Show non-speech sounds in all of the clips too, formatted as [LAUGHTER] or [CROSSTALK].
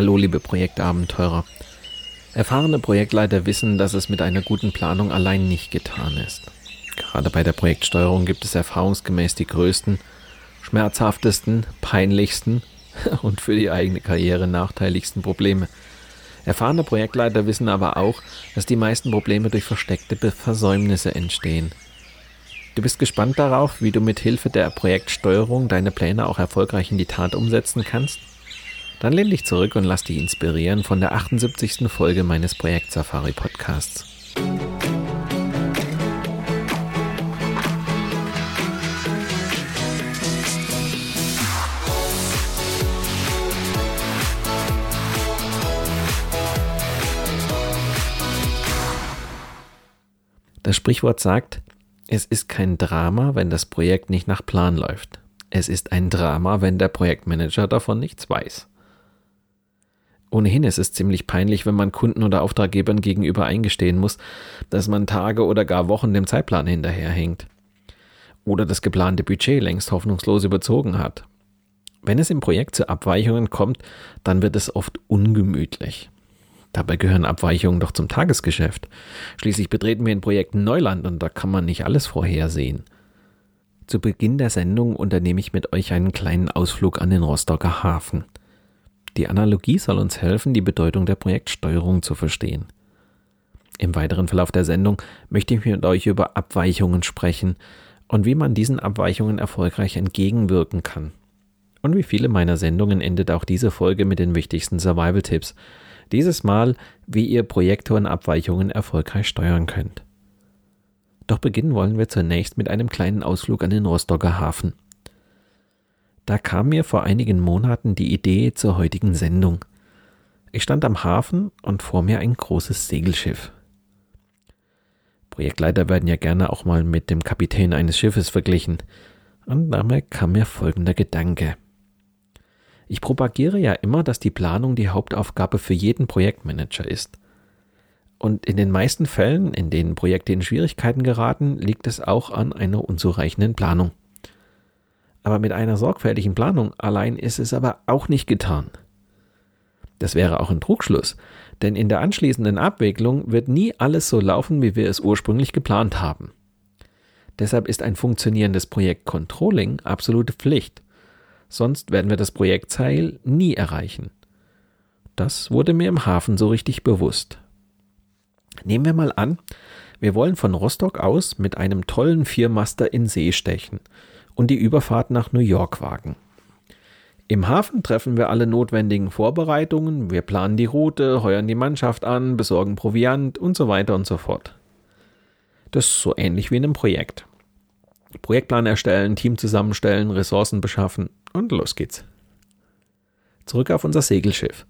Hallo, liebe Projektabenteurer. Erfahrene Projektleiter wissen, dass es mit einer guten Planung allein nicht getan ist. Gerade bei der Projektsteuerung gibt es erfahrungsgemäß die größten, schmerzhaftesten, peinlichsten [LAUGHS] und für die eigene Karriere nachteiligsten Probleme. Erfahrene Projektleiter wissen aber auch, dass die meisten Probleme durch versteckte Versäumnisse entstehen. Du bist gespannt darauf, wie du mit Hilfe der Projektsteuerung deine Pläne auch erfolgreich in die Tat umsetzen kannst? Dann lehn dich zurück und lass dich inspirieren von der 78. Folge meines Projekt Safari Podcasts. Das Sprichwort sagt, es ist kein Drama, wenn das Projekt nicht nach Plan läuft. Es ist ein Drama, wenn der Projektmanager davon nichts weiß. Ohnehin ist es ziemlich peinlich, wenn man Kunden oder Auftraggebern gegenüber eingestehen muss, dass man Tage oder gar Wochen dem Zeitplan hinterherhinkt. Oder das geplante Budget längst hoffnungslos überzogen hat. Wenn es im Projekt zu Abweichungen kommt, dann wird es oft ungemütlich. Dabei gehören Abweichungen doch zum Tagesgeschäft. Schließlich betreten wir in Projekten Neuland und da kann man nicht alles vorhersehen. Zu Beginn der Sendung unternehme ich mit euch einen kleinen Ausflug an den Rostocker Hafen. Die Analogie soll uns helfen, die Bedeutung der Projektsteuerung zu verstehen. Im weiteren Verlauf der Sendung möchte ich mit euch über Abweichungen sprechen und wie man diesen Abweichungen erfolgreich entgegenwirken kann. Und wie viele meiner Sendungen endet auch diese Folge mit den wichtigsten Survival-Tipps. Dieses Mal, wie ihr Projekte und Abweichungen erfolgreich steuern könnt. Doch beginnen wollen wir zunächst mit einem kleinen Ausflug an den Rostocker Hafen. Da kam mir vor einigen Monaten die Idee zur heutigen Sendung. Ich stand am Hafen und vor mir ein großes Segelschiff. Projektleiter werden ja gerne auch mal mit dem Kapitän eines Schiffes verglichen. Und dabei kam mir folgender Gedanke. Ich propagiere ja immer, dass die Planung die Hauptaufgabe für jeden Projektmanager ist. Und in den meisten Fällen, in denen Projekte in Schwierigkeiten geraten, liegt es auch an einer unzureichenden Planung. Aber mit einer sorgfältigen Planung allein ist es aber auch nicht getan. Das wäre auch ein Trugschluss, denn in der anschließenden Abwicklung wird nie alles so laufen, wie wir es ursprünglich geplant haben. Deshalb ist ein funktionierendes Projekt Controlling absolute Pflicht. Sonst werden wir das Projektziel nie erreichen. Das wurde mir im Hafen so richtig bewusst. Nehmen wir mal an, wir wollen von Rostock aus mit einem tollen Viermaster in See stechen und die Überfahrt nach New York wagen. Im Hafen treffen wir alle notwendigen Vorbereitungen, wir planen die Route, heuern die Mannschaft an, besorgen Proviant und so weiter und so fort. Das ist so ähnlich wie in einem Projekt. Projektplan erstellen, Team zusammenstellen, Ressourcen beschaffen und los geht's. Zurück auf unser Segelschiff.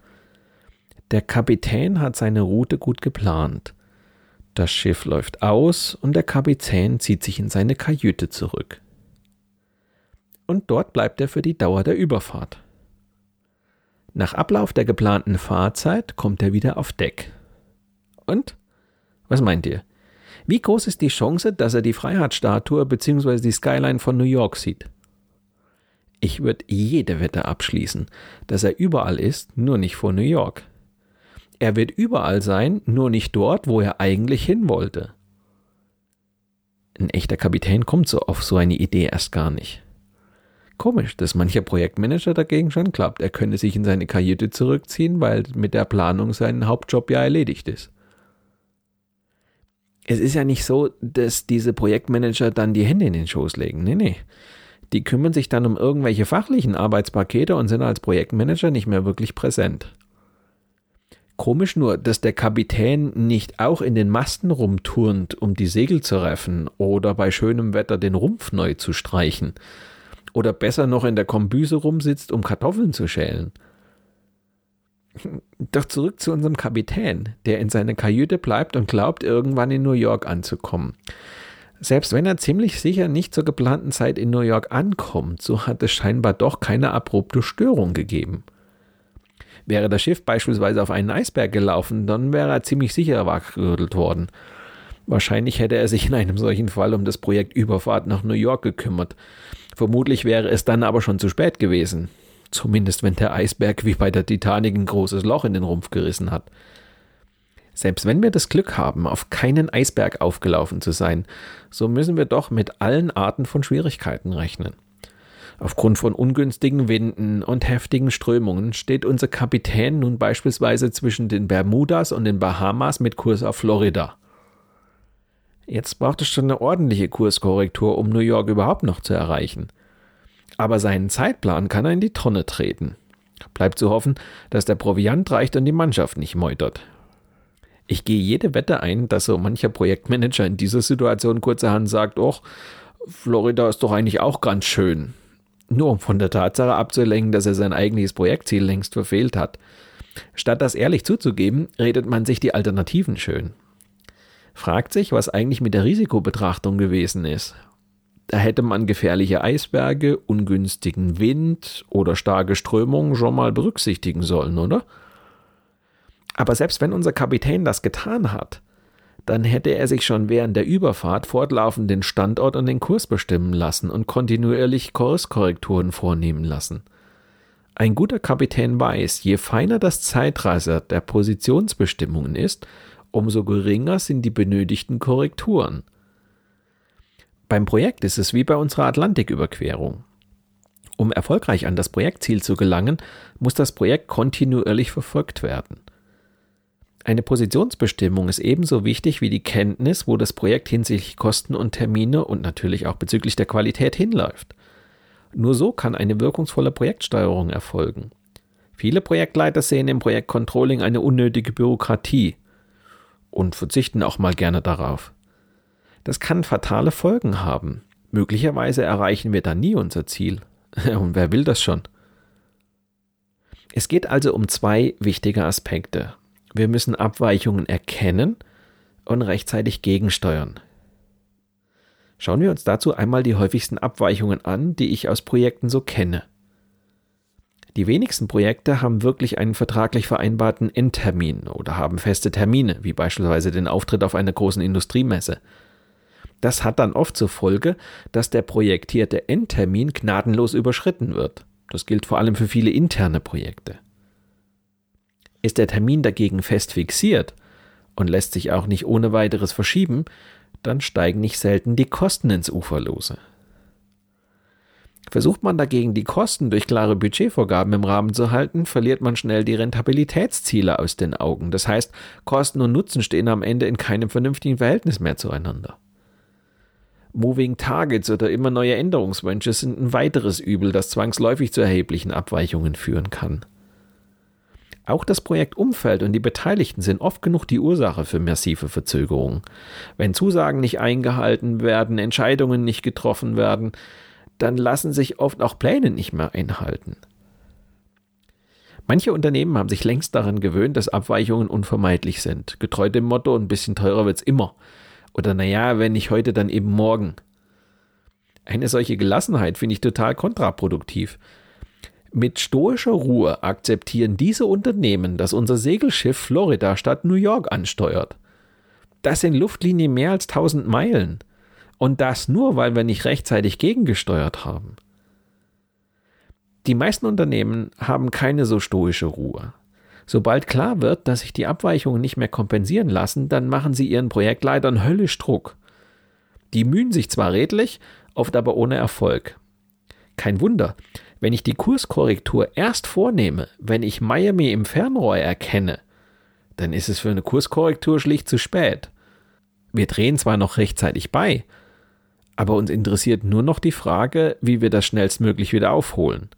Der Kapitän hat seine Route gut geplant. Das Schiff läuft aus und der Kapitän zieht sich in seine Kajüte zurück und dort bleibt er für die Dauer der Überfahrt. Nach Ablauf der geplanten Fahrzeit kommt er wieder auf Deck. Und? Was meint ihr? Wie groß ist die Chance, dass er die Freiheitsstatue bzw. die Skyline von New York sieht? Ich würde jede Wette abschließen, dass er überall ist, nur nicht vor New York. Er wird überall sein, nur nicht dort, wo er eigentlich hin wollte. Ein echter Kapitän kommt so auf so eine Idee erst gar nicht. Komisch, dass mancher Projektmanager dagegen schon klappt. Er könne sich in seine Kajüte zurückziehen, weil mit der Planung sein Hauptjob ja erledigt ist. Es ist ja nicht so, dass diese Projektmanager dann die Hände in den Schoß legen. Nee, nee. Die kümmern sich dann um irgendwelche fachlichen Arbeitspakete und sind als Projektmanager nicht mehr wirklich präsent. Komisch nur, dass der Kapitän nicht auch in den Masten rumturnt, um die Segel zu reffen oder bei schönem Wetter den Rumpf neu zu streichen oder besser noch in der Kombüse rumsitzt, um Kartoffeln zu schälen. Doch zurück zu unserem Kapitän, der in seiner Kajüte bleibt und glaubt, irgendwann in New York anzukommen. Selbst wenn er ziemlich sicher nicht zur geplanten Zeit in New York ankommt, so hat es scheinbar doch keine abrupte Störung gegeben. Wäre das Schiff beispielsweise auf einen Eisberg gelaufen, dann wäre er ziemlich sicher wachgerüttelt worden. Wahrscheinlich hätte er sich in einem solchen Fall um das Projekt Überfahrt nach New York gekümmert. Vermutlich wäre es dann aber schon zu spät gewesen. Zumindest wenn der Eisberg wie bei der Titanic ein großes Loch in den Rumpf gerissen hat. Selbst wenn wir das Glück haben, auf keinen Eisberg aufgelaufen zu sein, so müssen wir doch mit allen Arten von Schwierigkeiten rechnen. Aufgrund von ungünstigen Winden und heftigen Strömungen steht unser Kapitän nun beispielsweise zwischen den Bermudas und den Bahamas mit Kurs auf Florida. Jetzt braucht es schon eine ordentliche Kurskorrektur, um New York überhaupt noch zu erreichen. Aber seinen Zeitplan kann er in die Tonne treten. Bleibt zu hoffen, dass der Proviant reicht und die Mannschaft nicht meutert. Ich gehe jede Wette ein, dass so mancher Projektmanager in dieser Situation kurzerhand sagt, och, Florida ist doch eigentlich auch ganz schön. Nur um von der Tatsache abzulenken, dass er sein eigentliches Projektziel längst verfehlt hat. Statt das ehrlich zuzugeben, redet man sich die Alternativen schön fragt sich, was eigentlich mit der Risikobetrachtung gewesen ist. Da hätte man gefährliche Eisberge, ungünstigen Wind oder starke Strömungen schon mal berücksichtigen sollen, oder? Aber selbst wenn unser Kapitän das getan hat, dann hätte er sich schon während der Überfahrt fortlaufend den Standort und den Kurs bestimmen lassen und kontinuierlich Kurskorrekturen vornehmen lassen. Ein guter Kapitän weiß, je feiner das Zeitreiser der Positionsbestimmungen ist, umso geringer sind die benötigten Korrekturen. Beim Projekt ist es wie bei unserer Atlantiküberquerung. Um erfolgreich an das Projektziel zu gelangen, muss das Projekt kontinuierlich verfolgt werden. Eine Positionsbestimmung ist ebenso wichtig wie die Kenntnis, wo das Projekt hinsichtlich Kosten und Termine und natürlich auch bezüglich der Qualität hinläuft. Nur so kann eine wirkungsvolle Projektsteuerung erfolgen. Viele Projektleiter sehen im Projektcontrolling eine unnötige Bürokratie und verzichten auch mal gerne darauf. Das kann fatale Folgen haben. Möglicherweise erreichen wir dann nie unser Ziel. [LAUGHS] Und wer will das schon? Es geht also um zwei wichtige Aspekte. Wir müssen Abweichungen erkennen und rechtzeitig gegensteuern. Schauen wir uns dazu einmal die häufigsten Abweichungen an, die ich aus Projekten so kenne. Die wenigsten Projekte haben wirklich einen vertraglich vereinbarten Endtermin oder haben feste Termine, wie beispielsweise den Auftritt auf einer großen Industriemesse. Das hat dann oft zur Folge, dass der projektierte Endtermin gnadenlos überschritten wird. Das gilt vor allem für viele interne Projekte. Ist der Termin dagegen fest fixiert und lässt sich auch nicht ohne weiteres verschieben, dann steigen nicht selten die Kosten ins Uferlose. Versucht man dagegen die Kosten durch klare Budgetvorgaben im Rahmen zu halten, verliert man schnell die Rentabilitätsziele aus den Augen. Das heißt, Kosten und Nutzen stehen am Ende in keinem vernünftigen Verhältnis mehr zueinander. Moving Targets oder immer neue Änderungswünsche sind ein weiteres Übel, das zwangsläufig zu erheblichen Abweichungen führen kann. Auch das Projektumfeld und die Beteiligten sind oft genug die Ursache für massive Verzögerungen. Wenn Zusagen nicht eingehalten werden, Entscheidungen nicht getroffen werden, dann lassen sich oft auch Pläne nicht mehr einhalten. Manche Unternehmen haben sich längst daran gewöhnt, dass Abweichungen unvermeidlich sind. Getreu dem Motto, ein bisschen teurer wird's immer. Oder naja, wenn nicht heute, dann eben morgen. Eine solche Gelassenheit finde ich total kontraproduktiv. Mit stoischer Ruhe akzeptieren diese Unternehmen, dass unser Segelschiff Florida statt New York ansteuert. Das sind Luftlinien mehr als 1000 Meilen. Und das nur, weil wir nicht rechtzeitig gegengesteuert haben. Die meisten Unternehmen haben keine so stoische Ruhe. Sobald klar wird, dass sich die Abweichungen nicht mehr kompensieren lassen, dann machen sie ihren Projektleitern höllisch Druck. Die mühen sich zwar redlich, oft aber ohne Erfolg. Kein Wunder, wenn ich die Kurskorrektur erst vornehme, wenn ich Miami im Fernrohr erkenne, dann ist es für eine Kurskorrektur schlicht zu spät. Wir drehen zwar noch rechtzeitig bei, aber uns interessiert nur noch die Frage, wie wir das schnellstmöglich wieder aufholen.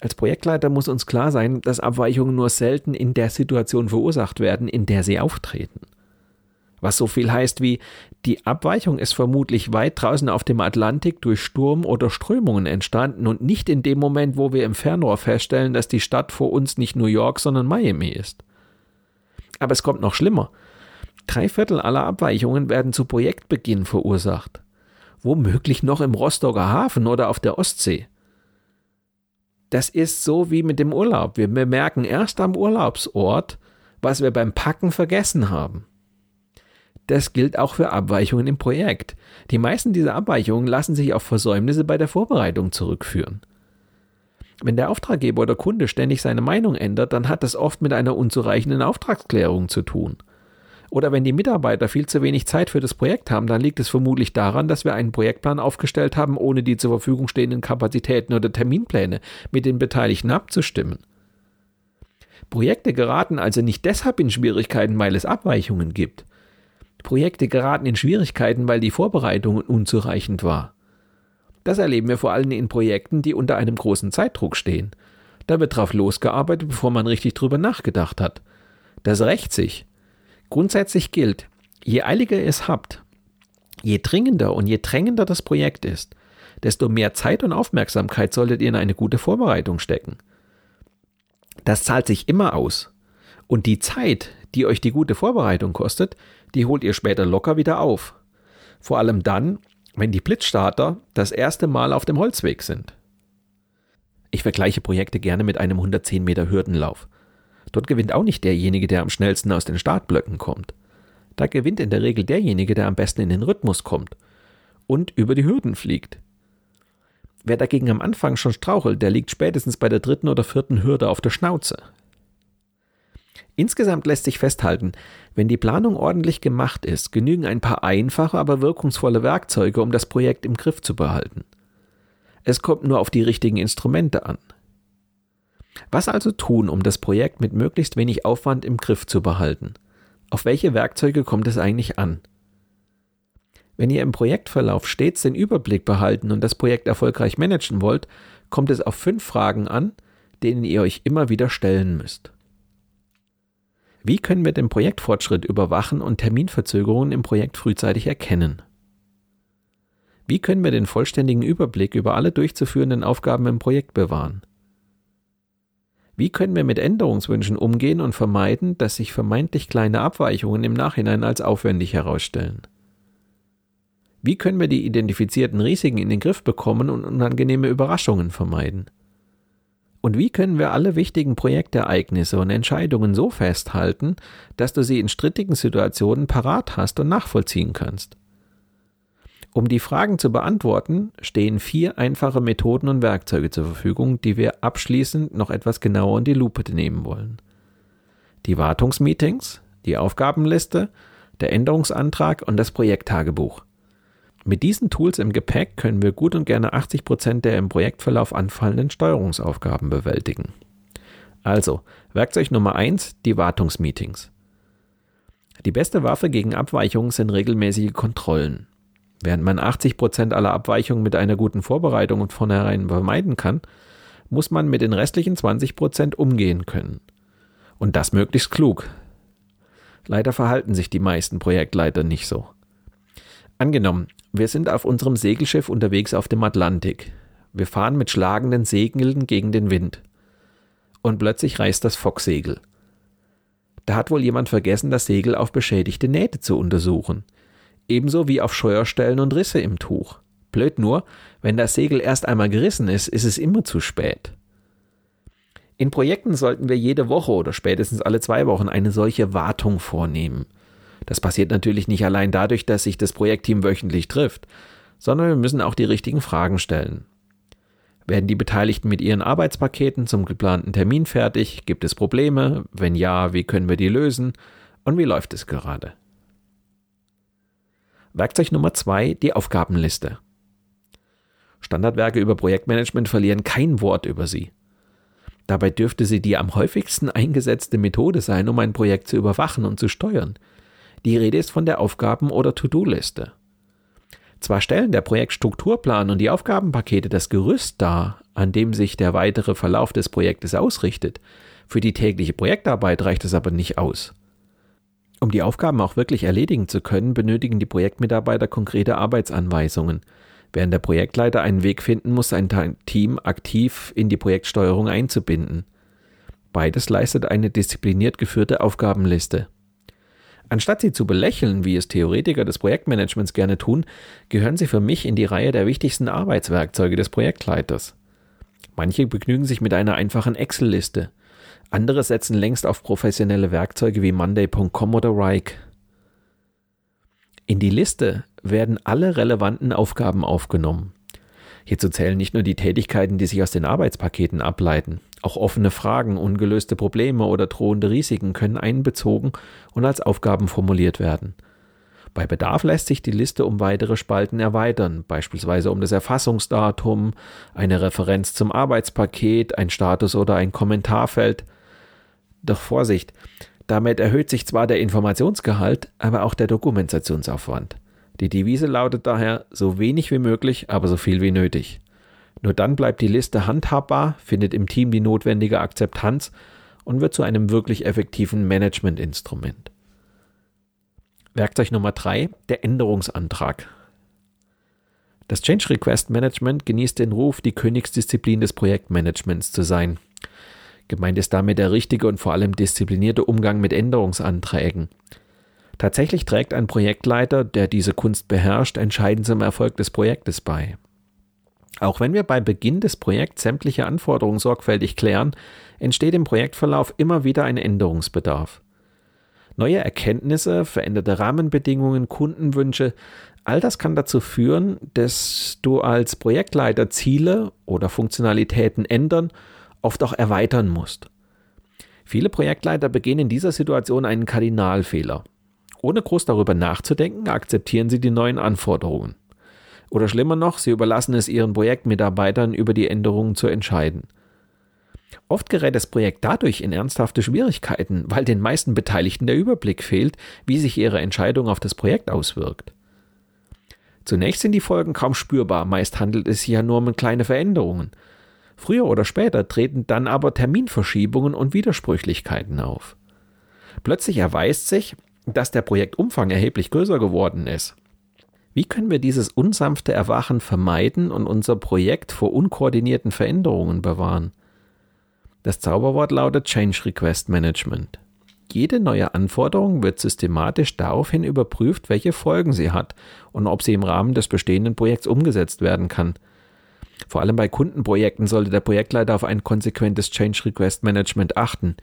Als Projektleiter muss uns klar sein, dass Abweichungen nur selten in der Situation verursacht werden, in der sie auftreten. Was so viel heißt wie, die Abweichung ist vermutlich weit draußen auf dem Atlantik durch Sturm oder Strömungen entstanden und nicht in dem Moment, wo wir im Fernrohr feststellen, dass die Stadt vor uns nicht New York, sondern Miami ist. Aber es kommt noch schlimmer. Drei Viertel aller Abweichungen werden zu Projektbeginn verursacht. Womöglich noch im Rostocker Hafen oder auf der Ostsee. Das ist so wie mit dem Urlaub. Wir bemerken erst am Urlaubsort, was wir beim Packen vergessen haben. Das gilt auch für Abweichungen im Projekt. Die meisten dieser Abweichungen lassen sich auf Versäumnisse bei der Vorbereitung zurückführen. Wenn der Auftraggeber oder Kunde ständig seine Meinung ändert, dann hat das oft mit einer unzureichenden Auftragsklärung zu tun. Oder wenn die Mitarbeiter viel zu wenig Zeit für das Projekt haben, dann liegt es vermutlich daran, dass wir einen Projektplan aufgestellt haben, ohne die zur Verfügung stehenden Kapazitäten oder Terminpläne mit den Beteiligten abzustimmen. Projekte geraten also nicht deshalb in Schwierigkeiten, weil es Abweichungen gibt. Projekte geraten in Schwierigkeiten, weil die Vorbereitung unzureichend war. Das erleben wir vor allem in Projekten, die unter einem großen Zeitdruck stehen. Da wird drauf losgearbeitet, bevor man richtig drüber nachgedacht hat. Das rächt sich. Grundsätzlich gilt, je eiliger ihr es habt, je dringender und je drängender das Projekt ist, desto mehr Zeit und Aufmerksamkeit solltet ihr in eine gute Vorbereitung stecken. Das zahlt sich immer aus. Und die Zeit, die euch die gute Vorbereitung kostet, die holt ihr später locker wieder auf. Vor allem dann, wenn die Blitzstarter das erste Mal auf dem Holzweg sind. Ich vergleiche Projekte gerne mit einem 110 Meter Hürdenlauf. Dort gewinnt auch nicht derjenige, der am schnellsten aus den Startblöcken kommt. Da gewinnt in der Regel derjenige, der am besten in den Rhythmus kommt und über die Hürden fliegt. Wer dagegen am Anfang schon strauchelt, der liegt spätestens bei der dritten oder vierten Hürde auf der Schnauze. Insgesamt lässt sich festhalten, wenn die Planung ordentlich gemacht ist, genügen ein paar einfache, aber wirkungsvolle Werkzeuge, um das Projekt im Griff zu behalten. Es kommt nur auf die richtigen Instrumente an. Was also tun, um das Projekt mit möglichst wenig Aufwand im Griff zu behalten? Auf welche Werkzeuge kommt es eigentlich an? Wenn ihr im Projektverlauf stets den Überblick behalten und das Projekt erfolgreich managen wollt, kommt es auf fünf Fragen an, denen ihr euch immer wieder stellen müsst. Wie können wir den Projektfortschritt überwachen und Terminverzögerungen im Projekt frühzeitig erkennen? Wie können wir den vollständigen Überblick über alle durchzuführenden Aufgaben im Projekt bewahren? Wie können wir mit Änderungswünschen umgehen und vermeiden, dass sich vermeintlich kleine Abweichungen im Nachhinein als aufwendig herausstellen? Wie können wir die identifizierten Risiken in den Griff bekommen und unangenehme Überraschungen vermeiden? Und wie können wir alle wichtigen Projektereignisse und Entscheidungen so festhalten, dass du sie in strittigen Situationen parat hast und nachvollziehen kannst? Um die Fragen zu beantworten, stehen vier einfache Methoden und Werkzeuge zur Verfügung, die wir abschließend noch etwas genauer in die Lupe nehmen wollen. Die Wartungsmeetings, die Aufgabenliste, der Änderungsantrag und das Projekttagebuch. Mit diesen Tools im Gepäck können wir gut und gerne 80 Prozent der im Projektverlauf anfallenden Steuerungsaufgaben bewältigen. Also, Werkzeug Nummer eins: die Wartungsmeetings. Die beste Waffe gegen Abweichungen sind regelmäßige Kontrollen. Während man 80 Prozent aller Abweichungen mit einer guten Vorbereitung und vornherein vermeiden kann, muss man mit den restlichen 20 Prozent umgehen können. Und das möglichst klug. Leider verhalten sich die meisten Projektleiter nicht so. Angenommen, wir sind auf unserem Segelschiff unterwegs auf dem Atlantik. Wir fahren mit schlagenden Segeln gegen den Wind. Und plötzlich reißt das Focksegel. Da hat wohl jemand vergessen, das Segel auf beschädigte Nähte zu untersuchen – ebenso wie auf Scheuerstellen und Risse im Tuch. Blöd nur, wenn das Segel erst einmal gerissen ist, ist es immer zu spät. In Projekten sollten wir jede Woche oder spätestens alle zwei Wochen eine solche Wartung vornehmen. Das passiert natürlich nicht allein dadurch, dass sich das Projektteam wöchentlich trifft, sondern wir müssen auch die richtigen Fragen stellen. Werden die Beteiligten mit ihren Arbeitspaketen zum geplanten Termin fertig? Gibt es Probleme? Wenn ja, wie können wir die lösen? Und wie läuft es gerade? Werkzeug Nummer zwei, die Aufgabenliste. Standardwerke über Projektmanagement verlieren kein Wort über sie. Dabei dürfte sie die am häufigsten eingesetzte Methode sein, um ein Projekt zu überwachen und zu steuern. Die Rede ist von der Aufgaben- oder To-Do-Liste. Zwar stellen der Projektstrukturplan und die Aufgabenpakete das Gerüst dar, an dem sich der weitere Verlauf des Projektes ausrichtet, für die tägliche Projektarbeit reicht es aber nicht aus. Um die Aufgaben auch wirklich erledigen zu können, benötigen die Projektmitarbeiter konkrete Arbeitsanweisungen, während der Projektleiter einen Weg finden muss, sein Team aktiv in die Projektsteuerung einzubinden. Beides leistet eine diszipliniert geführte Aufgabenliste. Anstatt sie zu belächeln, wie es Theoretiker des Projektmanagements gerne tun, gehören sie für mich in die Reihe der wichtigsten Arbeitswerkzeuge des Projektleiters. Manche begnügen sich mit einer einfachen Excel-Liste. Andere setzen längst auf professionelle Werkzeuge wie Monday.com oder Rike. In die Liste werden alle relevanten Aufgaben aufgenommen. Hierzu zählen nicht nur die Tätigkeiten, die sich aus den Arbeitspaketen ableiten. Auch offene Fragen, ungelöste Probleme oder drohende Risiken können einbezogen und als Aufgaben formuliert werden. Bei Bedarf lässt sich die Liste um weitere Spalten erweitern, beispielsweise um das Erfassungsdatum, eine Referenz zum Arbeitspaket, ein Status oder ein Kommentarfeld. Doch Vorsicht, damit erhöht sich zwar der Informationsgehalt, aber auch der Dokumentationsaufwand. Die Devise lautet daher so wenig wie möglich, aber so viel wie nötig. Nur dann bleibt die Liste handhabbar, findet im Team die notwendige Akzeptanz und wird zu einem wirklich effektiven Managementinstrument. Werkzeug Nummer drei: der Änderungsantrag. Das Change Request Management genießt den Ruf, die Königsdisziplin des Projektmanagements zu sein. Gemeint ist damit der richtige und vor allem disziplinierte Umgang mit Änderungsanträgen. Tatsächlich trägt ein Projektleiter, der diese Kunst beherrscht, entscheidend zum Erfolg des Projektes bei. Auch wenn wir bei Beginn des Projekts sämtliche Anforderungen sorgfältig klären, entsteht im Projektverlauf immer wieder ein Änderungsbedarf. Neue Erkenntnisse, veränderte Rahmenbedingungen, Kundenwünsche, all das kann dazu führen, dass du als Projektleiter Ziele oder Funktionalitäten ändern, oft auch erweitern musst. Viele Projektleiter begehen in dieser Situation einen Kardinalfehler. Ohne groß darüber nachzudenken, akzeptieren sie die neuen Anforderungen. Oder schlimmer noch, sie überlassen es ihren Projektmitarbeitern, über die Änderungen zu entscheiden. Oft gerät das Projekt dadurch in ernsthafte Schwierigkeiten, weil den meisten Beteiligten der Überblick fehlt, wie sich ihre Entscheidung auf das Projekt auswirkt. Zunächst sind die Folgen kaum spürbar, meist handelt es sich ja nur um kleine Veränderungen. Früher oder später treten dann aber Terminverschiebungen und Widersprüchlichkeiten auf. Plötzlich erweist sich, dass der Projektumfang erheblich größer geworden ist. Wie können wir dieses unsanfte Erwachen vermeiden und unser Projekt vor unkoordinierten Veränderungen bewahren? Das Zauberwort lautet Change Request Management. Jede neue Anforderung wird systematisch daraufhin überprüft, welche Folgen sie hat und ob sie im Rahmen des bestehenden Projekts umgesetzt werden kann. Vor allem bei Kundenprojekten sollte der Projektleiter auf ein konsequentes Change Request Management achten.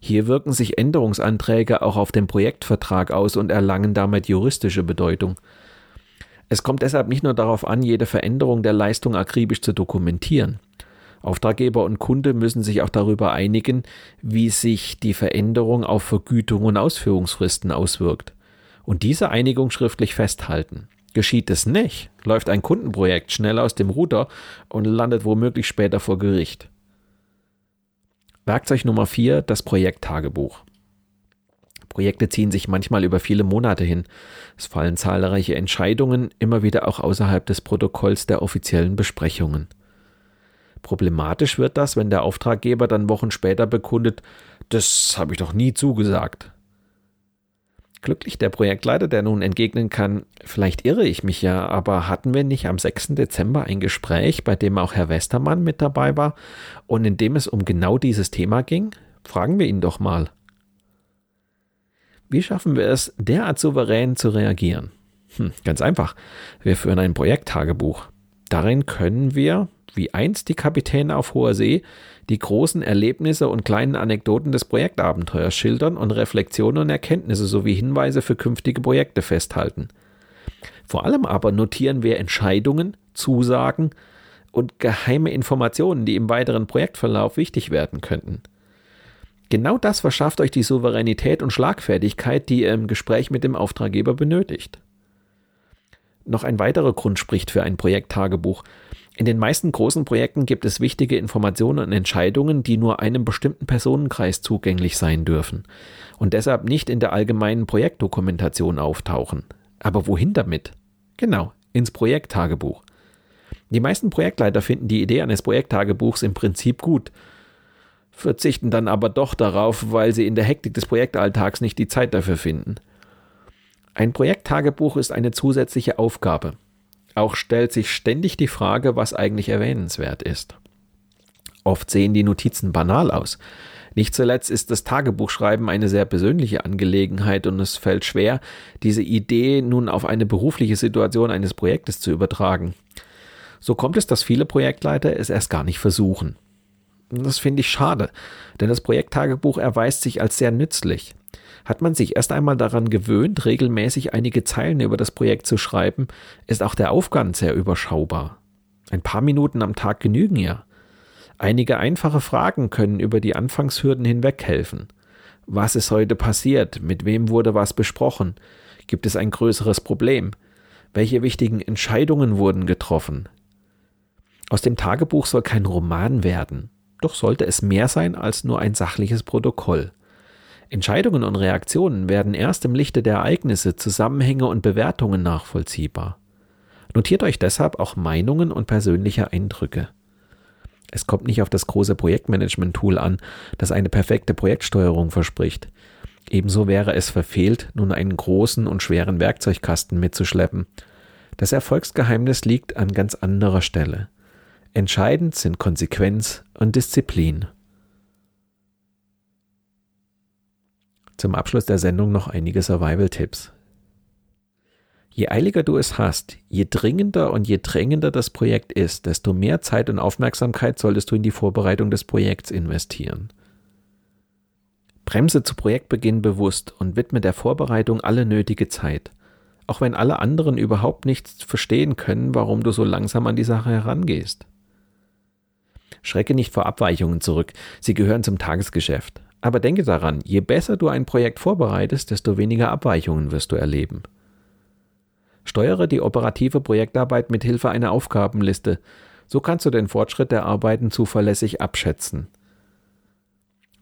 Hier wirken sich Änderungsanträge auch auf den Projektvertrag aus und erlangen damit juristische Bedeutung. Es kommt deshalb nicht nur darauf an, jede Veränderung der Leistung akribisch zu dokumentieren. Auftraggeber und Kunde müssen sich auch darüber einigen, wie sich die Veränderung auf Vergütung und Ausführungsfristen auswirkt. Und diese Einigung schriftlich festhalten. Geschieht es nicht, läuft ein Kundenprojekt schnell aus dem Ruder und landet womöglich später vor Gericht. Werkzeug Nummer 4, das Projekttagebuch. Projekte ziehen sich manchmal über viele Monate hin. Es fallen zahlreiche Entscheidungen, immer wieder auch außerhalb des Protokolls der offiziellen Besprechungen. Problematisch wird das, wenn der Auftraggeber dann Wochen später bekundet, das habe ich doch nie zugesagt. Glücklich der Projektleiter, der nun entgegnen kann, vielleicht irre ich mich ja, aber hatten wir nicht am 6. Dezember ein Gespräch, bei dem auch Herr Westermann mit dabei war und in dem es um genau dieses Thema ging? Fragen wir ihn doch mal. Wie schaffen wir es, derart souverän zu reagieren? Hm, ganz einfach. Wir führen ein Projekttagebuch. Darin können wir, wie einst die Kapitäne auf hoher See, die großen Erlebnisse und kleinen Anekdoten des Projektabenteuers schildern und Reflexionen und Erkenntnisse sowie Hinweise für künftige Projekte festhalten. Vor allem aber notieren wir Entscheidungen, Zusagen und geheime Informationen, die im weiteren Projektverlauf wichtig werden könnten. Genau das verschafft euch die Souveränität und Schlagfertigkeit, die ihr im Gespräch mit dem Auftraggeber benötigt. Noch ein weiterer Grund spricht für ein Projekttagebuch. In den meisten großen Projekten gibt es wichtige Informationen und Entscheidungen, die nur einem bestimmten Personenkreis zugänglich sein dürfen und deshalb nicht in der allgemeinen Projektdokumentation auftauchen. Aber wohin damit? Genau, ins Projekttagebuch. Die meisten Projektleiter finden die Idee eines Projekttagebuchs im Prinzip gut, verzichten dann aber doch darauf, weil sie in der Hektik des Projektalltags nicht die Zeit dafür finden. Ein Projekttagebuch ist eine zusätzliche Aufgabe. Auch stellt sich ständig die Frage, was eigentlich erwähnenswert ist. Oft sehen die Notizen banal aus. Nicht zuletzt ist das Tagebuchschreiben eine sehr persönliche Angelegenheit und es fällt schwer, diese Idee nun auf eine berufliche Situation eines Projektes zu übertragen. So kommt es, dass viele Projektleiter es erst gar nicht versuchen. Das finde ich schade, denn das Projekttagebuch erweist sich als sehr nützlich. Hat man sich erst einmal daran gewöhnt, regelmäßig einige Zeilen über das Projekt zu schreiben, ist auch der Aufwand sehr überschaubar. Ein paar Minuten am Tag genügen ja. Einige einfache Fragen können über die Anfangshürden hinweg helfen. Was ist heute passiert? Mit wem wurde was besprochen? Gibt es ein größeres Problem? Welche wichtigen Entscheidungen wurden getroffen? Aus dem Tagebuch soll kein Roman werden, doch sollte es mehr sein als nur ein sachliches Protokoll. Entscheidungen und Reaktionen werden erst im Lichte der Ereignisse, Zusammenhänge und Bewertungen nachvollziehbar. Notiert euch deshalb auch Meinungen und persönliche Eindrücke. Es kommt nicht auf das große Projektmanagement-Tool an, das eine perfekte Projektsteuerung verspricht. Ebenso wäre es verfehlt, nun einen großen und schweren Werkzeugkasten mitzuschleppen. Das Erfolgsgeheimnis liegt an ganz anderer Stelle. Entscheidend sind Konsequenz und Disziplin. Zum Abschluss der Sendung noch einige Survival-Tipps. Je eiliger du es hast, je dringender und je drängender das Projekt ist, desto mehr Zeit und Aufmerksamkeit solltest du in die Vorbereitung des Projekts investieren. Bremse zu Projektbeginn bewusst und widme der Vorbereitung alle nötige Zeit, auch wenn alle anderen überhaupt nichts verstehen können, warum du so langsam an die Sache herangehst. Schrecke nicht vor Abweichungen zurück, sie gehören zum Tagesgeschäft. Aber denke daran, je besser du ein Projekt vorbereitest, desto weniger Abweichungen wirst du erleben. Steuere die operative Projektarbeit mit Hilfe einer Aufgabenliste. So kannst du den Fortschritt der Arbeiten zuverlässig abschätzen.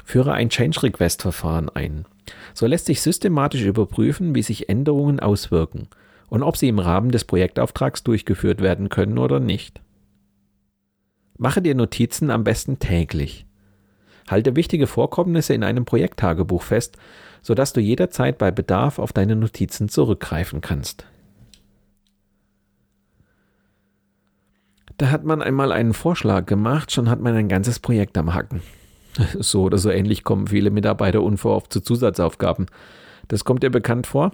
Führe ein Change Request Verfahren ein. So lässt sich systematisch überprüfen, wie sich Änderungen auswirken und ob sie im Rahmen des Projektauftrags durchgeführt werden können oder nicht. Mache dir Notizen am besten täglich. Halte wichtige Vorkommnisse in einem Projekttagebuch fest, sodass du jederzeit bei Bedarf auf deine Notizen zurückgreifen kannst. Da hat man einmal einen Vorschlag gemacht, schon hat man ein ganzes Projekt am Hacken. [LAUGHS] So oder so ähnlich kommen viele Mitarbeiter unverhofft zu Zusatzaufgaben. Das kommt dir bekannt vor?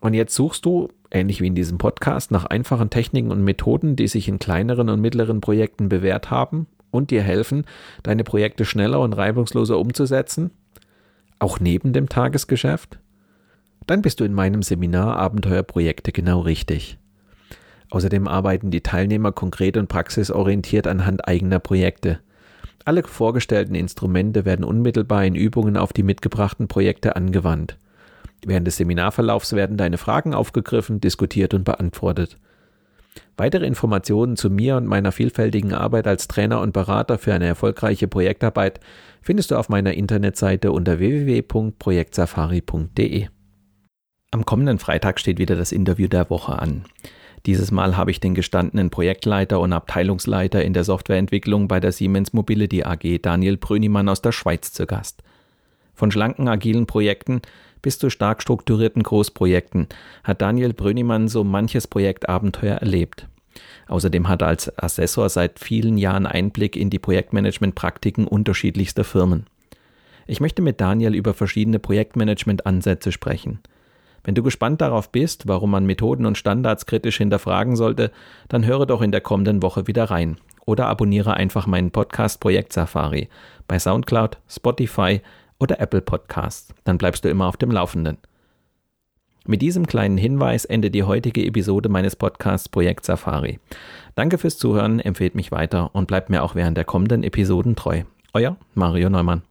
Und jetzt suchst du, ähnlich wie in diesem Podcast, nach einfachen Techniken und Methoden, die sich in kleineren und mittleren Projekten bewährt haben und dir helfen, deine Projekte schneller und reibungsloser umzusetzen, auch neben dem Tagesgeschäft, dann bist du in meinem Seminar Abenteuerprojekte genau richtig. Außerdem arbeiten die Teilnehmer konkret und praxisorientiert anhand eigener Projekte. Alle vorgestellten Instrumente werden unmittelbar in Übungen auf die mitgebrachten Projekte angewandt. Während des Seminarverlaufs werden deine Fragen aufgegriffen, diskutiert und beantwortet. Weitere Informationen zu mir und meiner vielfältigen Arbeit als Trainer und Berater für eine erfolgreiche Projektarbeit findest du auf meiner Internetseite unter www.projektsafari.de. Am kommenden Freitag steht wieder das Interview der Woche an. Dieses Mal habe ich den gestandenen Projektleiter und Abteilungsleiter in der Softwareentwicklung bei der Siemens Mobility AG Daniel Brünimann aus der Schweiz zu Gast. Von schlanken agilen Projekten bis zu stark strukturierten Großprojekten hat Daniel Brönimann so manches Projektabenteuer erlebt. Außerdem hat er als Assessor seit vielen Jahren Einblick in die Projektmanagement-Praktiken unterschiedlichster Firmen. Ich möchte mit Daniel über verschiedene Projektmanagement-Ansätze sprechen. Wenn du gespannt darauf bist, warum man Methoden und Standards kritisch hinterfragen sollte, dann höre doch in der kommenden Woche wieder rein oder abonniere einfach meinen Podcast Projekt Safari bei SoundCloud, Spotify oder Apple Podcasts. Dann bleibst du immer auf dem Laufenden. Mit diesem kleinen Hinweis endet die heutige Episode meines Podcasts Projekt Safari. Danke fürs Zuhören, empfehlt mich weiter und bleibt mir auch während der kommenden Episoden treu. Euer Mario Neumann.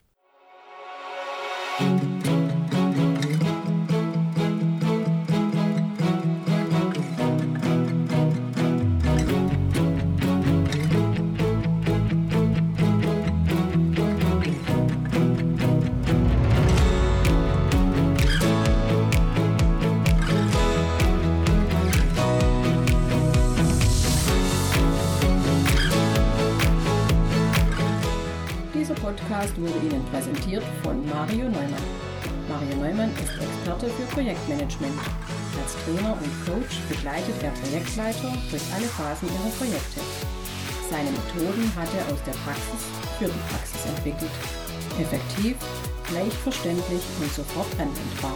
Er aus der Praxis für die Praxis entwickelt. Effektiv, leicht verständlich und sofort anwendbar.